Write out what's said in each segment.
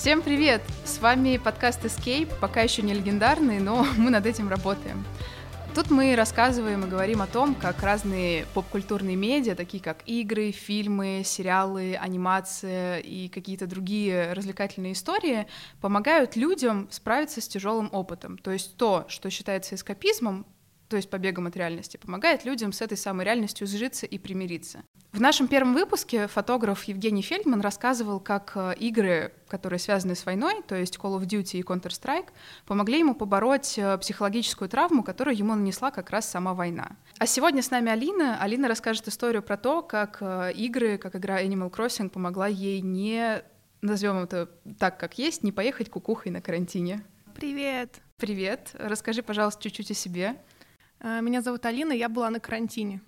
Всем привет! С вами подкаст Escape, пока еще не легендарный, но мы над этим работаем. Тут мы рассказываем и говорим о том, как разные поп-культурные медиа, такие как игры, фильмы, сериалы, анимация и какие-то другие развлекательные истории, помогают людям справиться с тяжелым опытом. То есть то, что считается эскапизмом, то есть побегом от реальности, помогает людям с этой самой реальностью сжиться и примириться. В нашем первом выпуске фотограф Евгений Фельдман рассказывал, как э, игры, которые связаны с войной, то есть Call of Duty и Counter-Strike, помогли ему побороть э, психологическую травму, которую ему нанесла как раз сама война. А сегодня с нами Алина. Алина расскажет историю про то, как э, игры, как игра Animal Crossing помогла ей не, назовем это так, как есть, не поехать кукухой на карантине. Привет! Привет! Расскажи, пожалуйста, чуть-чуть о себе. Э, меня зовут Алина, я была на карантине.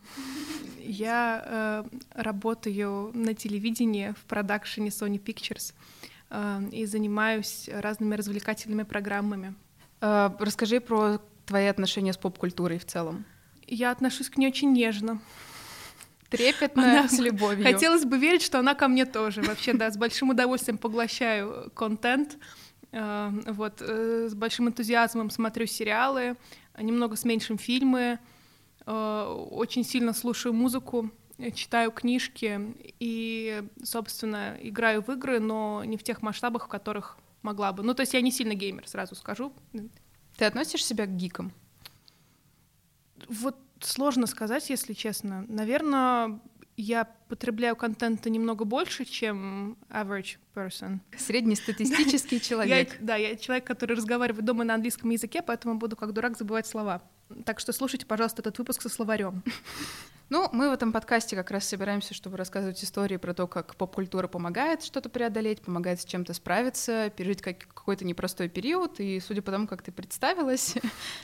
Я э, работаю на телевидении в продакшене Sony Pictures э, и занимаюсь разными развлекательными программами. Э, расскажи про твои отношения с поп-культурой в целом. Я отношусь к ней очень нежно. Трепетно, она, с любовью. Хотелось бы верить, что она ко мне тоже. Вообще, да, с большим удовольствием поглощаю контент. Э, вот, э, с большим энтузиазмом смотрю сериалы, немного с меньшим фильмы, э, очень сильно слушаю музыку, читаю книжки и, собственно, играю в игры, но не в тех масштабах, в которых могла бы. Ну, то есть я не сильно геймер, сразу скажу. Ты относишь себя к гикам? Вот сложно сказать, если честно. Наверное, я потребляю контента немного больше, чем average person. Среднестатистический человек. Я, да, я человек, который разговаривает дома на английском языке, поэтому буду как дурак забывать слова. Так что слушайте, пожалуйста, этот выпуск со словарем. Ну, мы в этом подкасте как раз собираемся, чтобы рассказывать истории про то, как поп-культура помогает что-то преодолеть, помогает с чем-то справиться, пережить как какой-то непростой период. И судя по тому, как ты представилась,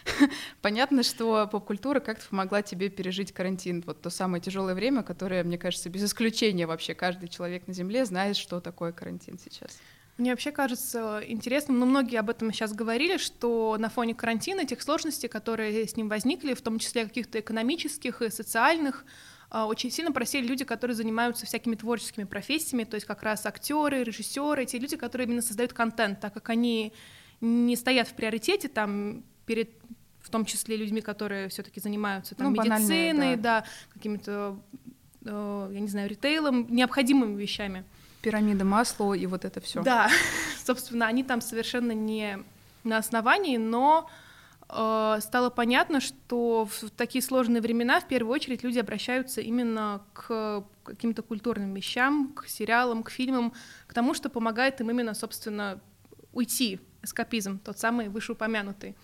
понятно, что поп-культура как-то помогла тебе пережить карантин. Вот то самое тяжелое время, которое, мне кажется, без исключения вообще каждый человек на Земле знает, что такое карантин сейчас. Мне вообще кажется интересным, но многие об этом сейчас говорили, что на фоне карантина тех сложностей, которые с ним возникли, в том числе каких-то экономических и социальных, а, очень сильно просили люди, которые занимаются всякими творческими профессиями, то есть как раз актеры, режиссеры, те люди, которые именно создают контент, так как они не стоят в приоритете там перед в том числе людьми, которые все-таки занимаются там, ну, медициной, да, да какими-то, э, я не знаю, ритейлом, необходимыми вещами пирамида масла и вот это все. Да, собственно, они там совершенно не на основании, но э, стало понятно, что в такие сложные времена в первую очередь люди обращаются именно к каким-то культурным вещам, к сериалам, к фильмам, к тому, что помогает им именно, собственно, уйти, эскапизм, тот самый вышеупомянутый.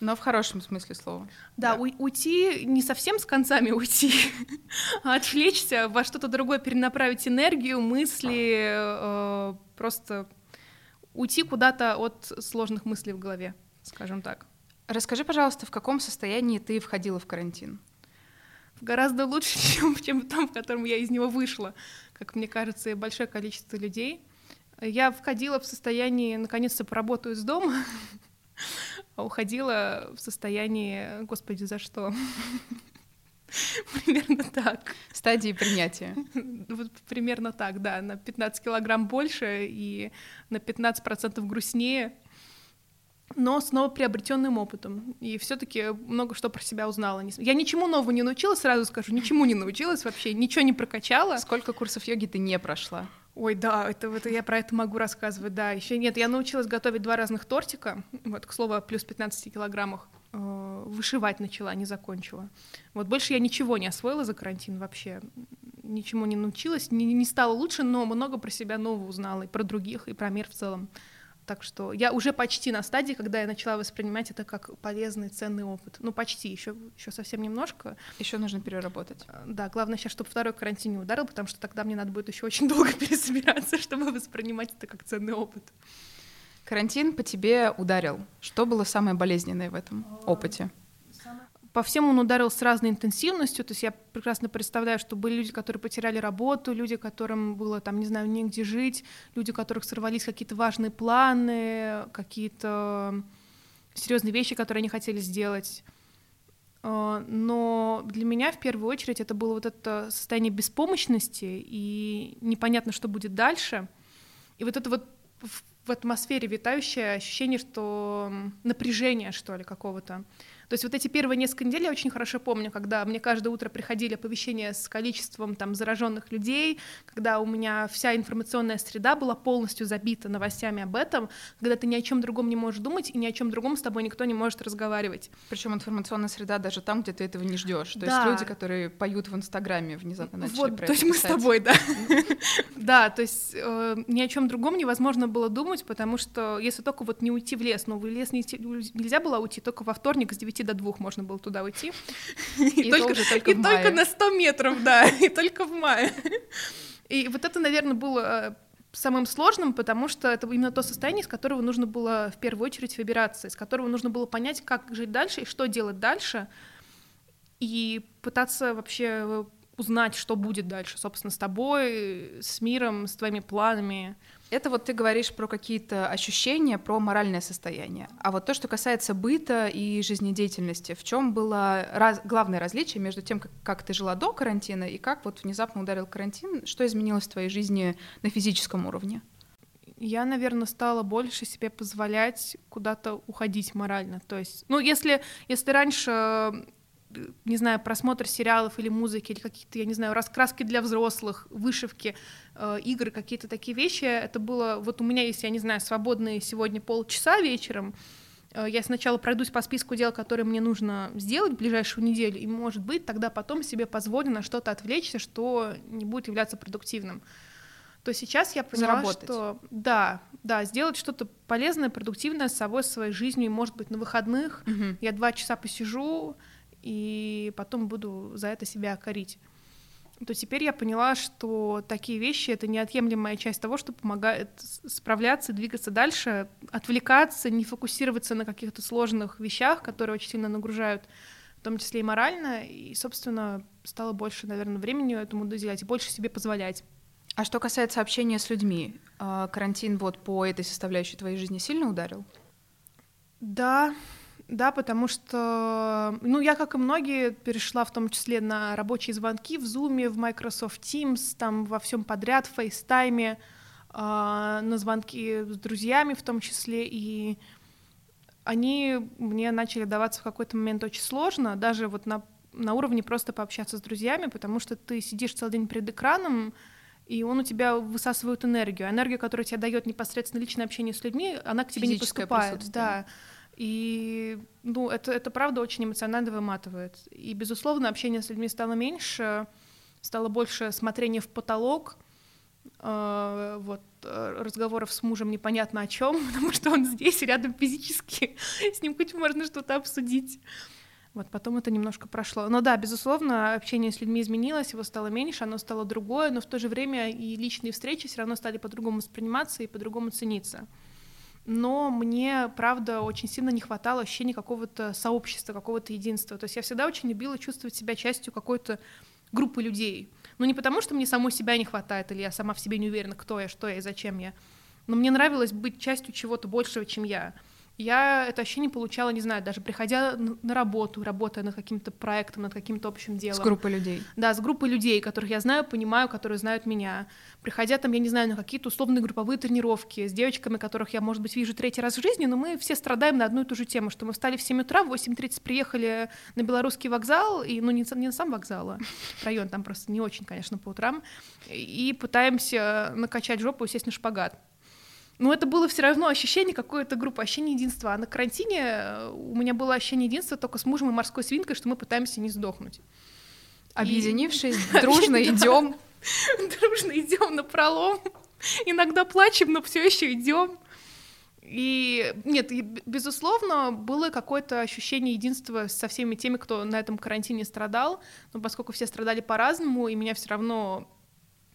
Но в хорошем смысле слова. Да, да. уйти не совсем с концами уйти, а отвлечься, во что-то другое перенаправить энергию, мысли, э, просто уйти куда-то от сложных мыслей в голове, скажем так. Расскажи, пожалуйста, в каком состоянии ты входила в карантин? Гораздо лучше, чем, чем в том, в котором я из него вышла. Как мне кажется, и большое количество людей. Я входила в состояние, наконец-то, поработаю из дома, а уходила в состоянии «Господи, за что?» Примерно так. Стадии принятия. Вот примерно так, да. На 15 килограмм больше и на 15% грустнее, но снова приобретенным опытом. И все-таки много что про себя узнала. Я ничему новому не научилась, сразу скажу, ничему не научилась вообще, ничего не прокачала. Сколько курсов йоги ты не прошла? Ой, да, это, это я про это могу рассказывать, да. Еще нет, я научилась готовить два разных тортика, вот, к слову, плюс 15 килограммах. Э, вышивать начала, не закончила. Вот больше я ничего не освоила за карантин вообще. Ничему не научилась, не, не стала лучше, но много про себя нового узнала, и про других, и про мир в целом. Так что я уже почти на стадии, когда я начала воспринимать это как полезный, ценный опыт. Ну, почти, еще, еще совсем немножко. Еще нужно переработать. А, да, главное сейчас, чтобы второй карантин не ударил, потому что тогда мне надо будет еще очень долго пересобираться, чтобы воспринимать это как ценный опыт. Карантин по тебе ударил. Что было самое болезненное в этом опыте? По всем он ударил с разной интенсивностью, то есть я прекрасно представляю, что были люди, которые потеряли работу, люди, которым было там, не знаю, негде жить, люди, у которых сорвались какие-то важные планы, какие-то серьезные вещи, которые они хотели сделать. А, но для меня в первую очередь это было вот это состояние беспомощности и непонятно, что будет дальше. И вот это вот в атмосфере витающее ощущение, что напряжение, что ли, какого-то. То есть вот эти первые несколько недель я очень хорошо помню, когда мне каждое утро приходили оповещения с количеством там зараженных людей, когда у меня вся информационная среда была полностью забита новостями об этом, когда ты ни о чем другом не можешь думать и ни о чем другом с тобой никто не может разговаривать. Причем информационная среда даже там, где ты этого не ждешь. То да. есть люди, которые поют в Инстаграме, внезапно начали вот, про то есть мы с тобой, да. Да, то есть э, ни о чем другом невозможно было думать, потому что если только вот не уйти в лес, но в лес нельзя было уйти только во вторник с 9 до двух можно было туда уйти. И, только, только, и только на 100 метров, да, и только в мае. И вот это, наверное, было э, самым сложным, потому что это именно то состояние, из которого нужно было в первую очередь выбираться, из которого нужно было понять, как жить дальше и что делать дальше, и пытаться вообще узнать, что будет дальше, собственно, с тобой, с миром, с твоими планами. Это вот ты говоришь про какие-то ощущения, про моральное состояние. А вот то, что касается быта и жизнедеятельности, в чем было раз, главное различие между тем, как, как ты жила до карантина и как вот внезапно ударил карантин, что изменилось в твоей жизни на физическом уровне? Я, наверное, стала больше себе позволять куда-то уходить морально. То есть, ну, если, если раньше не знаю, просмотр сериалов или музыки, или какие-то, я не знаю, раскраски для взрослых, вышивки, э, игры, какие-то такие вещи. Это было, вот у меня есть, я не знаю, свободные сегодня полчаса вечером, э, я сначала пройдусь по списку дел, которые мне нужно сделать в ближайшую неделю, и, может быть, тогда потом себе позволю на что-то отвлечься, что не будет являться продуктивным. То сейчас я поняла, Заработать. что да, да, сделать что-то полезное, продуктивное с собой, со своей жизнью, и, может быть, на выходных угу. я два часа посижу, и потом буду за это себя корить то теперь я поняла, что такие вещи — это неотъемлемая часть того, что помогает справляться, двигаться дальше, отвлекаться, не фокусироваться на каких-то сложных вещах, которые очень сильно нагружают, в том числе и морально, и, собственно, стало больше, наверное, времени этому уделять и больше себе позволять. А что касается общения с людьми, а, карантин вот по этой составляющей твоей жизни сильно ударил? Да, да, потому что, ну, я, как и многие, перешла в том числе на рабочие звонки в Zoom, в Microsoft Teams, там во всем подряд, в FaceTime, э, на звонки с друзьями в том числе, и они мне начали даваться в какой-то момент очень сложно, даже вот на, на уровне просто пообщаться с друзьями, потому что ты сидишь целый день перед экраном, и он у тебя высасывает энергию. Энергия, которая тебе дает непосредственно личное общение с людьми, она к тебе Физическое не поступает. Да. И, ну, это, это правда очень эмоционально выматывает. И, безусловно, общение с людьми стало меньше, стало больше смотрения в потолок, э, вот, разговоров с мужем непонятно о чем, потому что он здесь, рядом физически, с ним хоть можно что-то обсудить. Вот потом это немножко прошло. Но да, безусловно, общение с людьми изменилось, его стало меньше, оно стало другое, но в то же время и личные встречи все равно стали по-другому восприниматься и по-другому цениться но мне, правда, очень сильно не хватало ощущения какого-то сообщества, какого-то единства. То есть я всегда очень любила чувствовать себя частью какой-то группы людей. Ну, не потому, что мне самой себя не хватает, или я сама в себе не уверена, кто я, что я и зачем я, но мне нравилось быть частью чего-то большего, чем я я это ощущение получала, не знаю, даже приходя на работу, работая над каким-то проектом, над каким-то общим делом. С группой людей. Да, с группой людей, которых я знаю, понимаю, которые знают меня. Приходя там, я не знаю, на какие-то условные групповые тренировки с девочками, которых я, может быть, вижу третий раз в жизни, но мы все страдаем на одну и ту же тему, что мы встали в 7 утра, в 8.30 приехали на белорусский вокзал, и, ну, не, не на сам вокзал, а район там просто не очень, конечно, по утрам, и пытаемся накачать жопу и сесть на шпагат. Но это было все равно ощущение какой-то группы, ощущение единства. А на карантине э, у меня было ощущение единства только с мужем и морской свинкой, что мы пытаемся не сдохнуть. Объединившись, дружно идем. Дружно идем на пролом. Иногда плачем, но все еще идем. И нет, безусловно, было какое-то ощущение единства со всеми теми, кто на этом карантине страдал, но поскольку все страдали по-разному, и меня все равно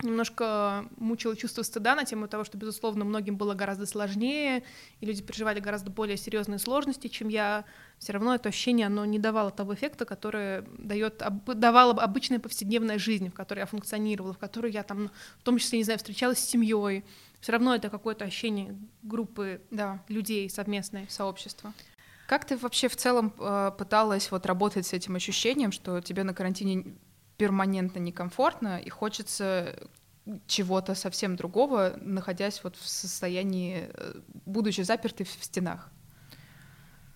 немножко мучило чувство стыда на тему того, что, безусловно, многим было гораздо сложнее, и люди переживали гораздо более серьезные сложности, чем я. Все равно это ощущение, оно не давало того эффекта, который дает, давала обычная повседневная жизнь, в которой я функционировала, в которой я там, в том числе, не знаю, встречалась с семьей. Все равно это какое-то ощущение группы да. людей совместное. Сообщества. Как ты вообще в целом э, пыталась вот работать с этим ощущением, что тебе на карантине перманентно некомфортно, и хочется чего-то совсем другого, находясь вот в состоянии, э, будучи запертой в стенах?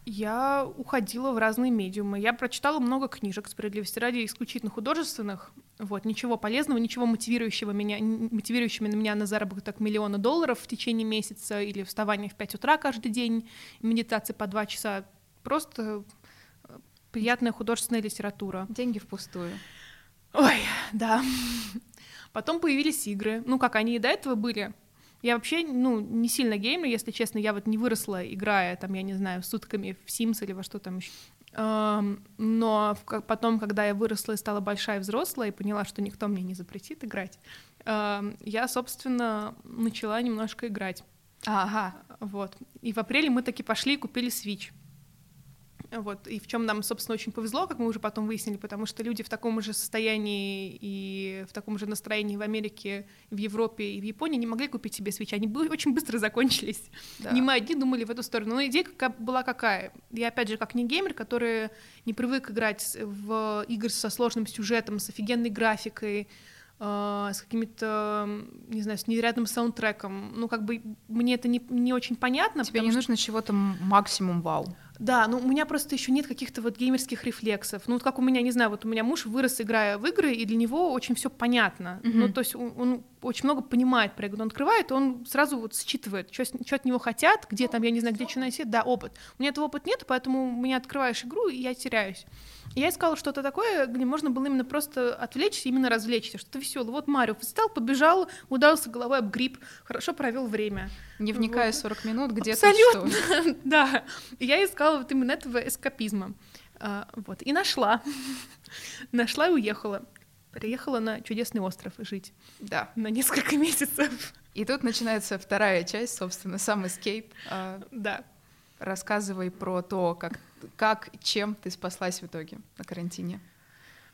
Я уходила в разные медиумы. Я прочитала много книжек справедливости ради исключительно художественных. Вот, ничего полезного, ничего мотивирующего меня, мотивирующего меня на заработок миллиона долларов в течение месяца или вставание в 5 утра каждый день, медитации по 2 часа. Просто э, приятная художественная литература. Деньги впустую. Ой, да. Потом появились игры. Ну, как они и до этого были. Я вообще, ну, не сильно геймер, если честно, я вот не выросла, играя, там, я не знаю, сутками в Sims или во что там еще. Но потом, когда я выросла и стала большая и взрослая, и поняла, что никто мне не запретит играть, я, собственно, начала немножко играть. Ага. Вот. И в апреле мы таки пошли и купили Switch. Вот, и в чем нам, собственно, очень повезло, как мы уже потом выяснили, потому что люди в таком же состоянии и в таком же настроении в Америке, в Европе и в Японии не могли купить себе свечи. Они очень быстро закончились. Да. Не мы одни думали в эту сторону. Но идея была какая? Я, опять же, как не геймер, который не привык играть в игры со сложным сюжетом, с офигенной графикой, Uh, с какими-то, не знаю, с невероятным саундтреком. Ну, как бы мне это не, не очень понятно. Тебе не что... нужно чего-то максимум вау. Да, но у меня просто еще нет каких-то вот геймерских рефлексов. Ну, вот как у меня, не знаю, вот у меня муж вырос, играя в игры, и для него очень все понятно. Mm-hmm. Ну, то есть он, он очень много понимает про игру. Он открывает, он сразу вот считывает, что, что от него хотят, где там, я не знаю, где что найти. Да, опыт. У меня этого опыта нет, поэтому у меня открываешь игру, и я теряюсь. Я искала что-то такое, где можно было именно просто отвлечься, именно развлечься, что-то веселое. Вот Марио встал, побежал, ударился головой об гриб, хорошо провел время. Не вникая вот. 40 минут где-то Абсолютно, что. да. Я искала вот именно этого эскапизма. А, вот, и нашла. нашла и уехала. Приехала на чудесный остров жить. Да. На несколько месяцев. И тут начинается вторая часть, собственно, сам escape. А, да. Рассказывай про то, как как, чем ты спаслась в итоге на карантине?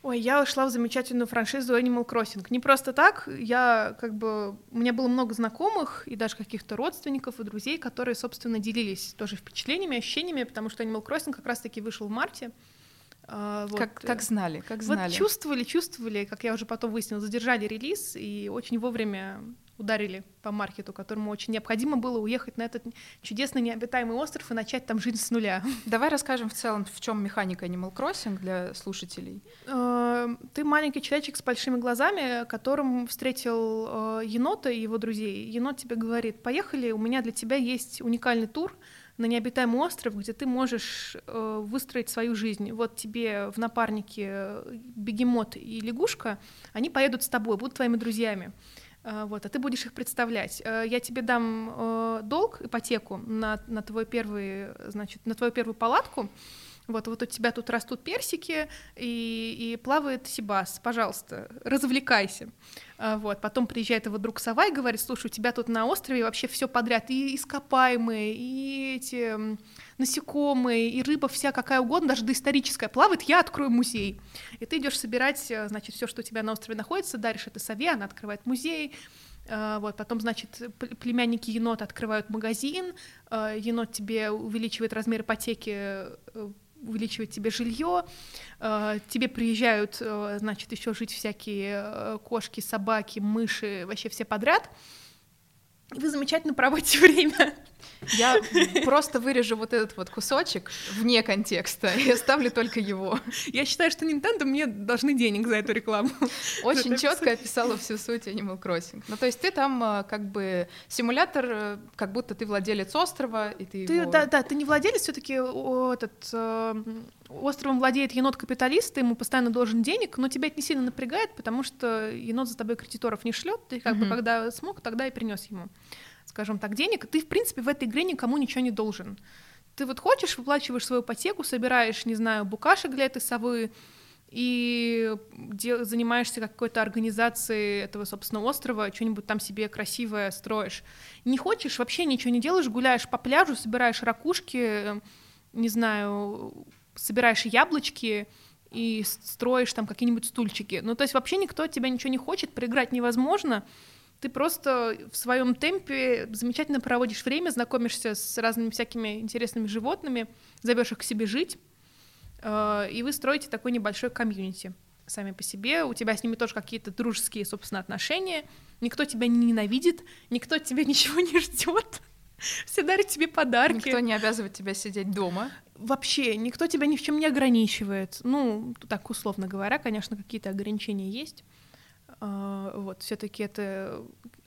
Ой, я ушла в замечательную франшизу Animal Crossing. Не просто так, я как бы... У меня было много знакомых и даже каких-то родственников и друзей, которые, собственно, делились тоже впечатлениями, ощущениями, потому что Animal Crossing как раз-таки вышел в марте. А, вот. Как, как знали, как знали. Вот чувствовали, чувствовали, как я уже потом выяснила, задержали релиз и очень вовремя ударили по маркету, которому очень необходимо было уехать на этот чудесный необитаемый остров и начать там жизнь с нуля. Давай расскажем в целом, в чем механика Animal Crossing для слушателей. Э, ты маленький человечек с большими глазами, которым встретил э, енота и его друзей. Енот тебе говорит, поехали, у меня для тебя есть уникальный тур, на необитаемый остров, где ты можешь э, выстроить свою жизнь. Вот тебе в напарнике бегемот и лягушка, они поедут с тобой, будут твоими друзьями. А, вот, а ты будешь их представлять. Э, я тебе дам э, долг, ипотеку на, на, твой первый, значит, на твою первую палатку, вот, вот у тебя тут растут персики и, и плавает сибас, пожалуйста, развлекайся. А, вот, потом приезжает его друг Сава и говорит, слушай, у тебя тут на острове вообще все подряд, и ископаемые, и эти насекомые, и рыба вся какая угодно, даже доисторическая плавает, я открою музей. И ты идешь собирать, э, значит, все, что у тебя на острове находится, даришь это Сове, она открывает музей, а, вот, потом, значит, племянники енота открывают магазин, а, енот тебе увеличивает размер ипотеки э, увеличивать тебе жилье, э, тебе приезжают, э, значит, еще жить всякие э, кошки, собаки, мыши, вообще все подряд. И вы замечательно проводите время. Я просто вырежу вот этот вот кусочек вне контекста и оставлю только его. Я считаю, что Nintendo мне должны денег за эту рекламу. Очень четко описала всю суть Animal Crossing. Ну, то есть ты там а, как бы симулятор, э, как будто ты владелец острова, и ты, ты его... Да, да, ты не владелец, все таки этот э, островом владеет енот-капиталист, ты ему постоянно должен денег, но тебя это не сильно напрягает, потому что енот за тобой кредиторов не шлет, ты как mm-hmm. бы когда смог, тогда и принес ему скажем так, денег, ты, в принципе, в этой игре никому ничего не должен. Ты вот хочешь, выплачиваешь свою ипотеку, собираешь, не знаю, букашек для этой совы, и дел, занимаешься какой-то организацией этого, собственно, острова, что-нибудь там себе красивое строишь. Не хочешь, вообще ничего не делаешь, гуляешь по пляжу, собираешь ракушки, не знаю, собираешь яблочки и строишь там какие-нибудь стульчики. Ну, то есть вообще никто от тебя ничего не хочет, проиграть невозможно, ты просто в своем темпе замечательно проводишь время, знакомишься с разными всякими интересными животными, зовешь их к себе жить, э, и вы строите такой небольшой комьюнити. сами по себе, у тебя с ними тоже какие-то дружеские, собственно, отношения, никто тебя не ненавидит, никто от тебя ничего не ждет. Все дарят тебе подарки. Никто не обязывает тебя сидеть дома. Вообще, никто тебя ни в чем не ограничивает. Ну, так условно говоря, конечно, какие-то ограничения есть. А, вот, все-таки это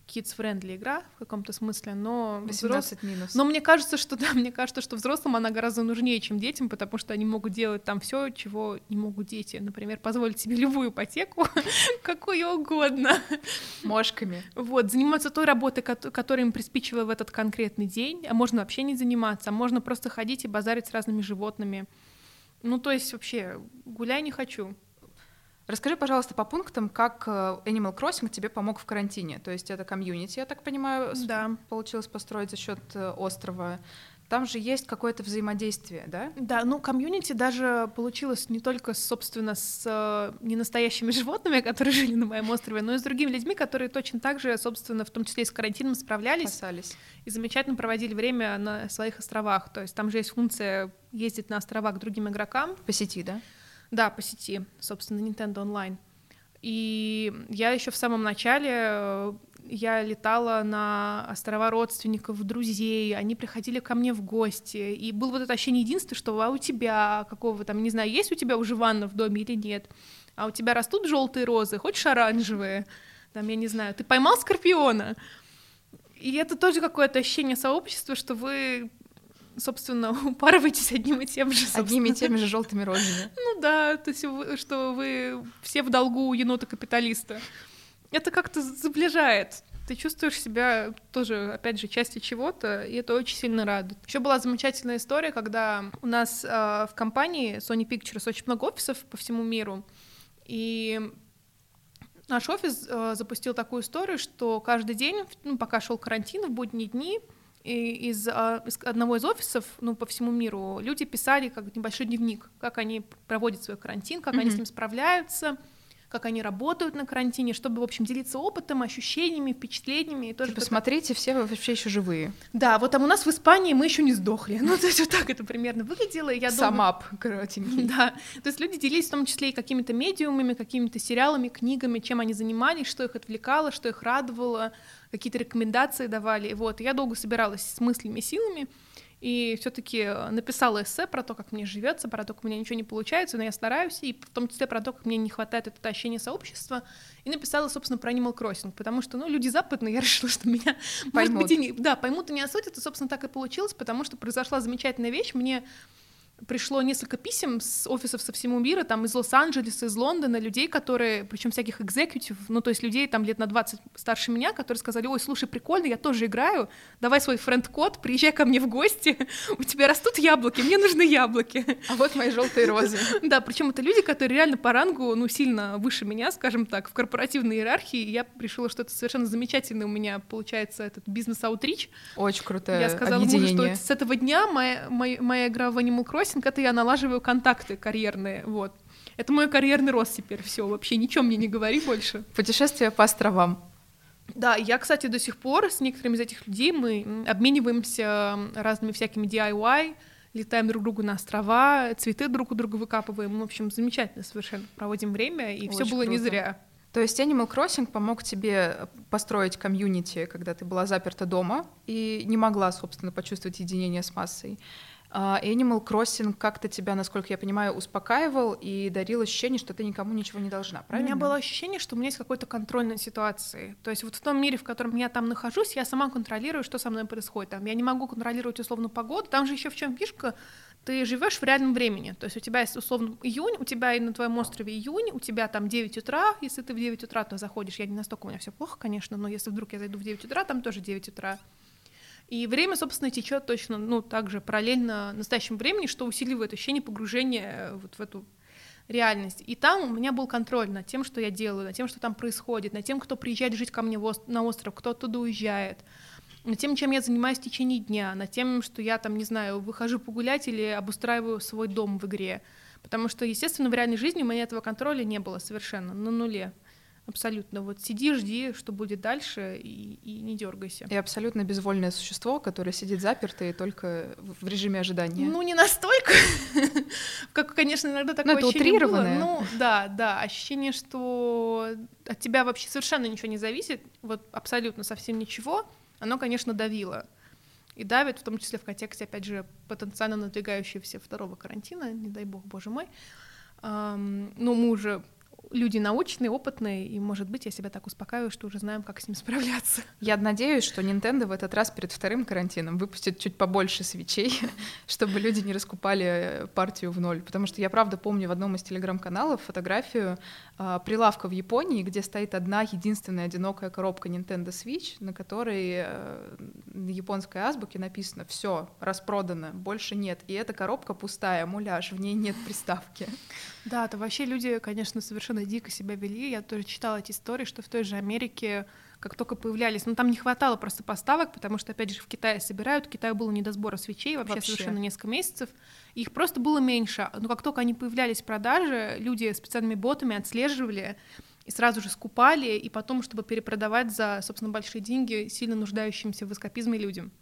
kids-friendly игра в каком-то смысле, но 18 минус. Но мне кажется, что да, мне кажется, что взрослым она гораздо нужнее, чем детям, потому что они могут делать там все, чего не могут дети. Например, позволить себе любую ипотеку, какую угодно. Мошками. Вот, заниматься той работой, которая им приспичила в этот конкретный день, а можно вообще не заниматься, а можно просто ходить и базарить с разными животными. Ну, то есть вообще, гуляй не хочу. Расскажи, пожалуйста, по пунктам, как э, Animal Crossing тебе помог в карантине. То есть это комьюнити, я так понимаю, да. получилось построить за счет э, острова. Там же есть какое-то взаимодействие, да? Да, ну комьюнити даже получилось не только, собственно, с э, ненастоящими животными, которые жили на моем острове, но и с другими людьми, которые точно так же, собственно, в том числе и с карантином справлялись. Спасались. И замечательно проводили время на своих островах. То есть там же есть функция ездить на острова к другим игрокам. По сети, да? Да, по сети, собственно, Nintendo Online. И я еще в самом начале э, я летала на острова родственников, друзей, они приходили ко мне в гости, и было вот это ощущение единства, что а у тебя какого там, не знаю, есть у тебя уже ванна в доме или нет, а у тебя растут желтые розы, хочешь оранжевые, там, я не знаю, ты поймал скорпиона, и это тоже какое-то ощущение сообщества, что вы собственно, упарываетесь одним и тем же. Собственно. Одними и теми же желтыми розами. Ну да, то есть, что вы все в долгу енота-капиталиста. Это как-то заближает. Ты чувствуешь себя тоже, опять же, частью чего-то, и это очень сильно радует. Еще была замечательная история, когда у нас э, в компании Sony Pictures очень много офисов по всему миру, и наш офис э, запустил такую историю, что каждый день, ну, пока шел карантин, в будние дни, из, а, из одного из офисов, ну, по всему миру, люди писали как небольшой дневник, как они проводят свой карантин, как mm-hmm. они с ним справляются, как они работают на карантине, чтобы, в общем, делиться опытом, ощущениями, впечатлениями. И тоже типа, смотрите, все вообще еще живые. Да, вот там у нас в Испании мы еще не сдохли. Ну, то есть вот так это примерно выглядело. Я Самап, коротенький. Да, то есть люди делились в том числе и какими-то медиумами, какими-то сериалами, книгами, чем они занимались, что их отвлекало, что их радовало, какие-то рекомендации давали. Вот, я долго собиралась с мыслями, силами, и все-таки написала эссе про то, как мне живется, про то, как у меня ничего не получается, но я стараюсь, и в том числе про то, как мне не хватает этого ощущения сообщества, и написала, собственно, про Animal Crossing, потому что, ну, люди западные, я решила, что меня, поймут. может быть, и не, да, поймут и не осудят, и, собственно, так и получилось, потому что произошла замечательная вещь, мне пришло несколько писем с офисов со всему мира, там из Лос-Анджелеса, из Лондона, людей, которые, причем всяких экзекутив, ну то есть людей там лет на 20 старше меня, которые сказали, ой, слушай, прикольно, я тоже играю, давай свой friend code, приезжай ко мне в гости, у тебя растут яблоки, мне нужны яблоки. А вот мои желтые розы. Да, причем это люди, которые реально по рангу, ну сильно выше меня, скажем так, в корпоративной иерархии, я решила, что это совершенно замечательно у меня получается этот business outreach. Очень крутое Я сказала мужу, что с этого дня моя, моя, моя игра в Animal Crossing кастинг это я налаживаю контакты карьерные, вот. Это мой карьерный рост теперь, все, вообще ничего мне не говори больше. Путешествие по островам. Да, я, кстати, до сих пор с некоторыми из этих людей мы обмениваемся разными всякими DIY, летаем друг другу на острова, цветы друг у друга выкапываем. В общем, замечательно совершенно проводим время, и все было круто. не зря. То есть Animal Crossing помог тебе построить комьюнити, когда ты была заперта дома и не могла, собственно, почувствовать единение с массой. А, Animal Crossing как-то тебя, насколько я понимаю, успокаивал и дарил ощущение, что ты никому ничего не должна, правильно? У меня было ощущение, что у меня есть какой-то контроль над ситуацией. То есть вот в том мире, в котором я там нахожусь, я сама контролирую, что со мной происходит. Там я не могу контролировать условно погоду. Там же еще в чем фишка? Ты живешь в реальном времени. То есть у тебя есть условно июнь, у тебя и на твоем острове июнь, у тебя там 9 утра. Если ты в 9 утра, то заходишь. Я не настолько у меня все плохо, конечно, но если вдруг я зайду в 9 утра, там тоже 9 утра. И время, собственно, течет точно, ну, также параллельно настоящему времени, что усиливает ощущение погружения вот в эту реальность. И там у меня был контроль над тем, что я делаю, над тем, что там происходит, над тем, кто приезжает жить ко мне на остров, кто оттуда уезжает, над тем, чем я занимаюсь в течение дня, над тем, что я там, не знаю, выхожу погулять или обустраиваю свой дом в игре. Потому что, естественно, в реальной жизни у меня этого контроля не было совершенно, на нуле. Абсолютно. Вот сиди, жди, что будет дальше, и, и не дергайся. И абсолютно безвольное существо, которое сидит запертое только в режиме ожидания. Ну, не настолько, как, конечно, иногда такое ну, это ощущение утрированное. было. Ну, да, да, ощущение, что от тебя вообще совершенно ничего не зависит, вот абсолютно совсем ничего, оно, конечно, давило. И давит, в том числе в контексте, опять же, потенциально надвигающегося второго карантина, не дай бог, боже мой. Um, ну, мы уже люди научные, опытные, и, может быть, я себя так успокаиваю, что уже знаем, как с ним справляться. Я надеюсь, что Nintendo в этот раз перед вторым карантином выпустит чуть побольше свечей, чтобы люди не раскупали партию в ноль. Потому что я правда помню в одном из телеграм-каналов фотографию э, прилавка в Японии, где стоит одна единственная одинокая коробка Nintendo Switch, на которой э, на японской азбуке написано все распродано, больше нет. И эта коробка пустая, муляж, в ней нет приставки. Да, то вообще люди, конечно, совершенно дико себя вели. Я тоже читала эти истории, что в той же Америке как только появлялись, ну там не хватало просто поставок, потому что, опять же, в Китае собирают, в Китае было не до сбора свечей вообще, вообще. совершенно несколько месяцев, их просто было меньше, но как только они появлялись в продаже, люди специальными ботами отслеживали и сразу же скупали, и потом, чтобы перепродавать за, собственно, большие деньги сильно нуждающимся в эскапизме людям.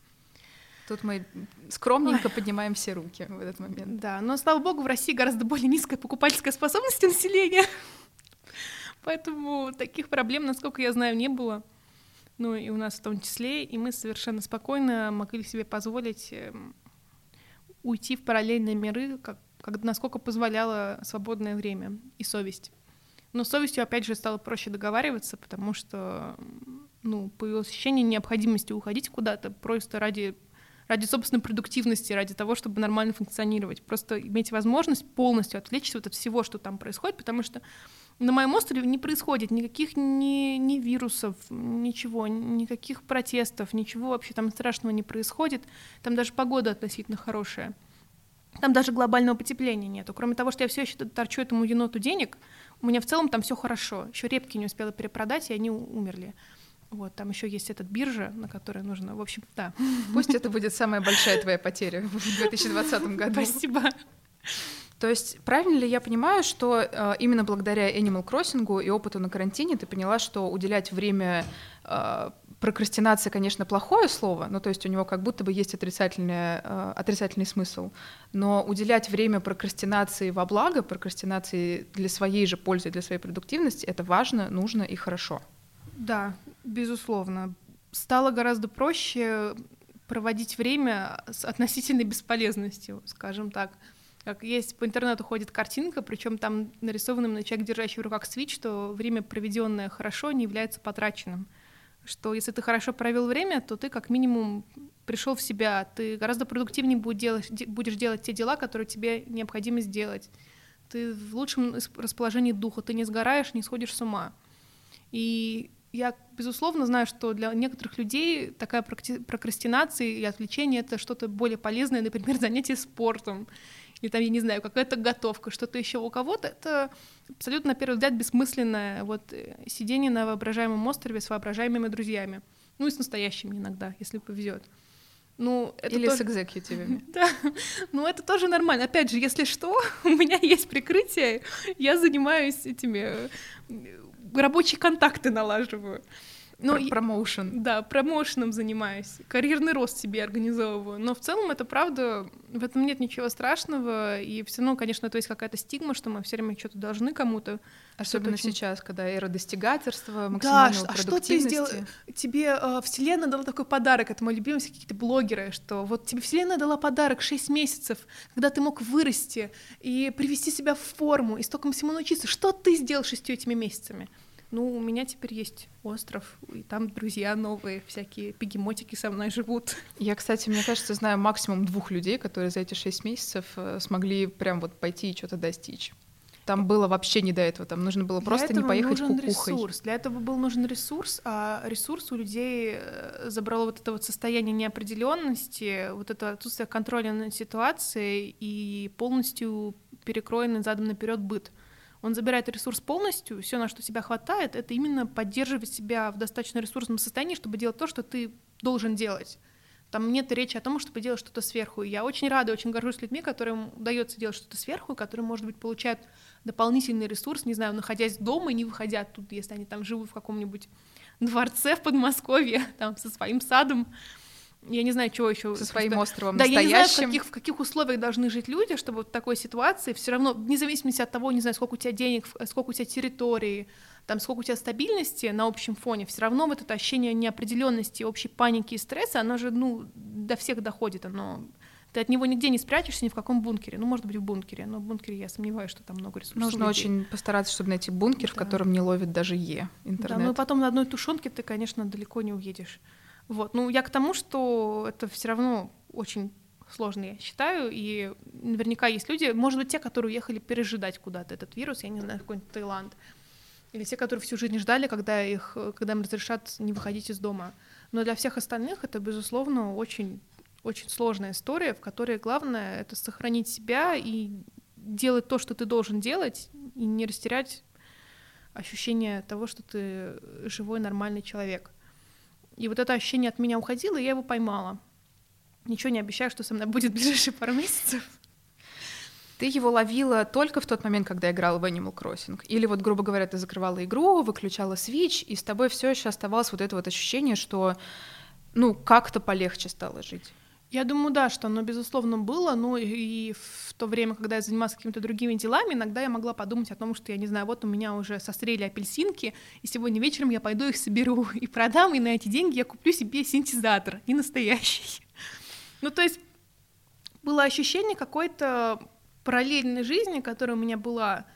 Тут мы скромненько Ой. поднимаем все руки в этот момент. Да, но, слава богу, в России гораздо более низкая покупательская способность населения. Поэтому таких проблем, насколько я знаю, не было. Ну и у нас в том числе, и мы совершенно спокойно могли себе позволить эм, уйти в параллельные миры, как, как, насколько позволяло свободное время и совесть. Но с совестью, опять же, стало проще договариваться, потому что ну, появилось ощущение необходимости уходить куда-то просто ради ради собственной продуктивности, ради того, чтобы нормально функционировать. Просто иметь возможность полностью отвлечься вот от всего, что там происходит, потому что на моем острове не происходит никаких ни, ни вирусов, ничего, никаких протестов, ничего вообще там страшного не происходит. Там даже погода относительно хорошая. Там даже глобального потепления нету. Кроме того, что я все еще торчу этому еноту денег, у меня в целом там все хорошо. Еще репки не успела перепродать, и они умерли. Вот, там еще есть этот биржа, на которой нужно, в общем, да. Пусть это будет самая большая твоя потеря в 2020 году. Спасибо. То есть правильно ли я понимаю, что э, именно благодаря Animal Crossing и опыту на карантине ты поняла, что уделять время э, прокрастинации, конечно, плохое слово, ну то есть у него как будто бы есть отрицательный, э, отрицательный смысл, но уделять время прокрастинации во благо, прокрастинации для своей же пользы, для своей продуктивности, это важно, нужно и хорошо. Да, безусловно. Стало гораздо проще проводить время с относительной бесполезностью, скажем так. Как есть по интернету ходит картинка, причем там нарисованным на человек, держащий в руках свич, что время, проведенное хорошо, не является потраченным. Что если ты хорошо провел время, то ты как минимум пришел в себя, ты гораздо продуктивнее будешь делать, будешь делать те дела, которые тебе необходимо сделать. Ты в лучшем расположении духа, ты не сгораешь, не сходишь с ума. И я, безусловно, знаю, что для некоторых людей такая прокрастинация и отвлечение — это что-то более полезное, например, занятие спортом, или там, я не знаю, какая-то готовка, что-то еще у кого-то, это абсолютно, на первый взгляд, бессмысленное вот, э, сидение на воображаемом острове с воображаемыми друзьями, ну и с настоящими иногда, если повезет. Ну, это Или тоже... с экзекьютивами. да, ну это тоже нормально. Опять же, если что, у меня есть прикрытие, я занимаюсь этими рабочие контакты налаживаю. Ну, промоушен. Да, промоушеном занимаюсь, карьерный рост себе организовываю. Но в целом это правда, в этом нет ничего страшного. И все равно, конечно, то есть какая-то стигма, что мы все время что-то должны кому-то. Особенно очень... сейчас, когда эра достигательства, максимального да, а что ты сделал? Тебе э, Вселенная дала такой подарок, это мой любимый какие-то блогеры, что вот тебе Вселенная дала подарок 6 месяцев, когда ты мог вырасти и привести себя в форму, и столько всему научиться. Что ты сделал шестью этими месяцами? Ну, у меня теперь есть остров, и там друзья новые, всякие пегемотики со мной живут. Я, кстати, мне кажется, знаю максимум двух людей, которые за эти шесть месяцев э, смогли прям вот пойти и что-то достичь. Там было вообще не до этого, там нужно было просто не поехать нужен кукухой. ресурс. Для этого был нужен ресурс, а ресурс у людей э, забрало вот это вот состояние неопределенности, вот это отсутствие контроля над ситуацией и полностью перекроенный задом наперед быт. Он забирает ресурс полностью, все, на что тебя хватает, это именно поддерживать себя в достаточно ресурсном состоянии, чтобы делать то, что ты должен делать. Там нет речи о том, чтобы делать что-то сверху. И я очень рада, очень горжусь людьми, которым удается делать что-то сверху, которые, может быть, получают дополнительный ресурс, не знаю, находясь дома и не выходя оттуда, если они там живут в каком-нибудь дворце в Подмосковье, там со своим садом. Я не знаю, чего еще. Со своим просто... островом Да, настоящим. я не знаю, в каких, в каких условиях должны жить люди, чтобы в такой ситуации все равно, вне зависимости от того, не знаю, сколько у тебя денег, сколько у тебя территории, там сколько у тебя стабильности на общем фоне, все равно вот это ощущение неопределенности, общей паники и стресса, оно же, ну, до всех доходит, оно ты от него нигде не спрячешься, ни в каком бункере. Ну, может быть, в бункере, но в бункере я сомневаюсь, что там много ресурсов. Нужно очень постараться, чтобы найти бункер, да. в котором не ловит даже Е интернет. Да, ну и потом на одной тушенке ты, конечно, далеко не уедешь. Вот. Ну, я к тому, что это все равно очень сложно, я считаю, и наверняка есть люди, может быть, те, которые уехали пережидать куда-то этот вирус, я не знаю, какой-нибудь Таиланд, или те, которые всю жизнь ждали, когда, их, когда им разрешат не выходить из дома. Но для всех остальных это, безусловно, очень, очень сложная история, в которой главное — это сохранить себя и делать то, что ты должен делать, и не растерять ощущение того, что ты живой, нормальный человек. И вот это ощущение от меня уходило, и я его поймала. Ничего не обещаю, что со мной будет в ближайшие пару месяцев. Ты его ловила только в тот момент, когда играла в Animal Crossing? Или вот, грубо говоря, ты закрывала игру, выключала Switch, и с тобой все еще оставалось вот это вот ощущение, что ну, как-то полегче стало жить? Я думаю, да, что оно, безусловно, было, но и в то время, когда я занималась какими-то другими делами, иногда я могла подумать о том, что, я не знаю, вот у меня уже сострели апельсинки, и сегодня вечером я пойду их соберу и продам, и на эти деньги я куплю себе синтезатор, не настоящий. Ну, то есть было ощущение какой-то параллельной жизни, которая у меня была,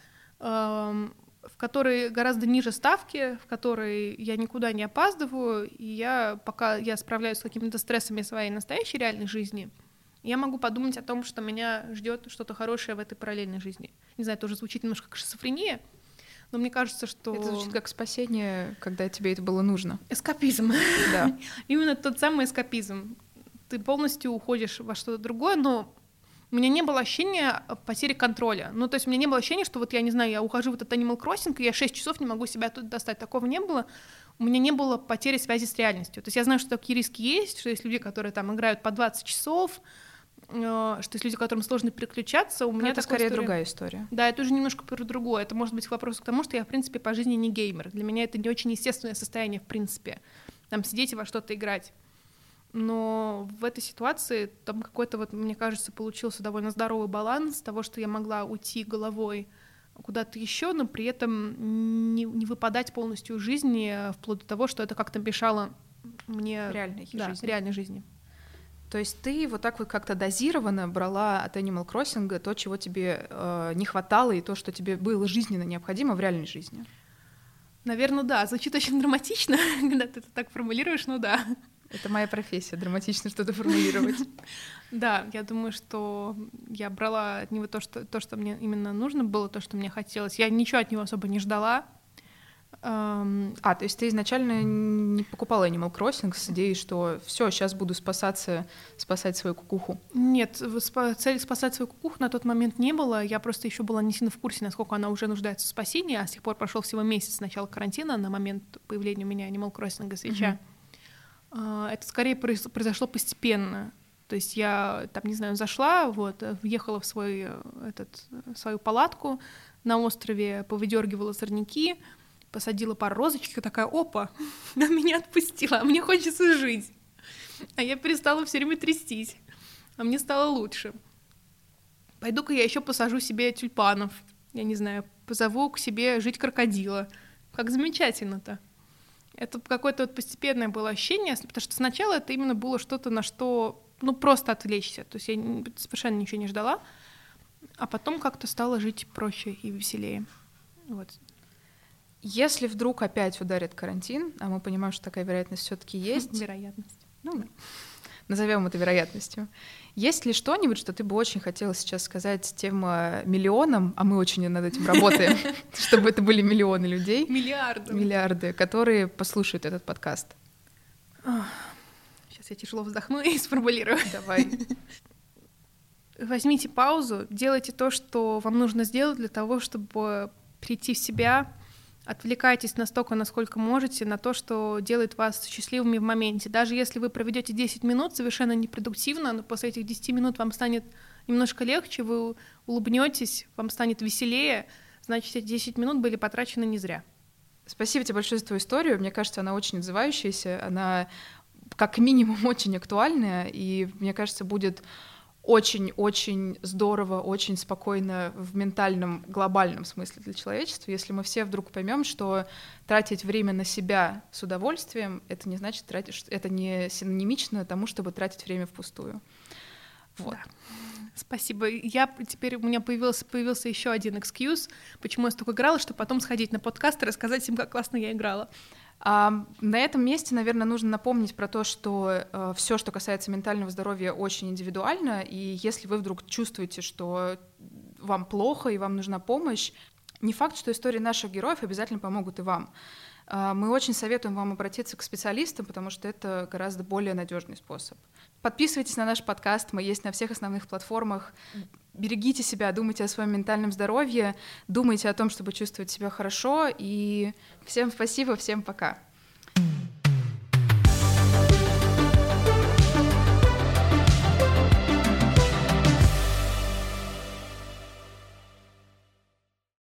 эм, в которой гораздо ниже ставки, в которой я никуда не опаздываю, и я пока я справляюсь с какими-то стрессами своей настоящей реальной жизни, я могу подумать о том, что меня ждет что-то хорошее в этой параллельной жизни. Не знаю, это уже звучит немножко как шизофрения, но мне кажется, что... Это звучит как спасение, когда тебе это было нужно. Эскапизм. Да. Именно тот самый эскапизм. Ты полностью уходишь во что-то другое, но у меня не было ощущения э, потери контроля. Ну, то есть у меня не было ощущения, что вот я не знаю, я ухожу в этот Animal Crossing, и я 6 часов не могу себя тут достать. Такого не было. У меня не было потери связи с реальностью. То есть я знаю, что такие риски есть, что есть люди, которые там играют по 20 часов, э, что есть люди, которым сложно переключаться. У меня это скорее история... другая история. Да, это уже немножко про другое. Это может быть к вопросу к тому, что я, в принципе, по жизни не геймер. Для меня это не очень естественное состояние, в принципе. Там сидеть и во что-то играть но в этой ситуации там какой-то вот, мне кажется, получился довольно здоровый баланс того, что я могла уйти головой куда-то еще, но при этом не, не выпадать полностью из жизни, вплоть до того, что это как-то мешало мне реальной да, жизни. реальной жизни. То есть ты вот так вот как-то дозированно брала от Animal Crossing то, чего тебе э, не хватало, и то, что тебе было жизненно необходимо в реальной жизни. Наверное, да. Звучит очень драматично, когда ты это так формулируешь, но да. Это моя профессия, драматично что-то формулировать. Да, я думаю, что я брала от него то что, то, что мне именно нужно было, то, что мне хотелось. Я ничего от него особо не ждала. А, то есть ты изначально не покупала Animal Crossing с идеей, что все, сейчас буду спасаться, спасать свою кукуху? Нет, цели спасать свою кукуху на тот момент не было. Я просто еще была не сильно в курсе, насколько она уже нуждается в спасении, а с тех пор прошел всего месяц с начала карантина на момент появления у меня Animal Crossing свеча. Uh-huh. Это скорее произошло постепенно. То есть я там, не знаю, зашла, вот, въехала в свой, этот, свою палатку на острове, повыдергивала сорняки, посадила пару розочек и такая, опа, она меня отпустила, а мне хочется жить. А я перестала все время трястись, а мне стало лучше. Пойду-ка я еще посажу себе тюльпанов, я не знаю, позову к себе жить крокодила. Как замечательно-то. Это какое-то вот постепенное было ощущение, потому что сначала это именно было что-то, на что, ну, просто отвлечься. То есть я совершенно ничего не ждала, а потом как-то стало жить проще и веселее. Вот. Если вдруг опять ударит карантин, а мы понимаем, что такая вероятность все-таки есть. Вероятность. Ну, назовем это вероятностью. Есть ли что-нибудь, что ты бы очень хотела сейчас сказать тем э, миллионам, а мы очень над этим работаем, чтобы это были миллионы людей? Миллиарды. Миллиарды, которые послушают этот подкаст. Сейчас я тяжело вздохну и сформулирую. Давай. Возьмите паузу, делайте то, что вам нужно сделать для того, чтобы прийти в себя, отвлекайтесь настолько, насколько можете, на то, что делает вас счастливыми в моменте. Даже если вы проведете 10 минут совершенно непродуктивно, но после этих 10 минут вам станет немножко легче, вы улыбнетесь, вам станет веселее, значит, эти 10 минут были потрачены не зря. Спасибо тебе большое за твою историю. Мне кажется, она очень отзывающаяся, она как минимум очень актуальная, и мне кажется, будет очень-очень здорово, очень спокойно в ментальном, глобальном смысле для человечества, если мы все вдруг поймем, что тратить время на себя с удовольствием, это не значит тратить, это не синонимично тому, чтобы тратить время впустую. Вот. Да. Спасибо. Я теперь у меня появился появился еще один экскьюз, почему я столько играла, чтобы потом сходить на подкаст и рассказать им, как классно я играла. А, на этом месте, наверное, нужно напомнить про то, что э, все, что касается ментального здоровья, очень индивидуально, и если вы вдруг чувствуете, что вам плохо и вам нужна помощь, не факт, что истории наших героев обязательно помогут и вам. А, мы очень советуем вам обратиться к специалистам, потому что это гораздо более надежный способ. Подписывайтесь на наш подкаст, мы есть на всех основных платформах берегите себя, думайте о своем ментальном здоровье, думайте о том, чтобы чувствовать себя хорошо. И всем спасибо, всем пока. thank you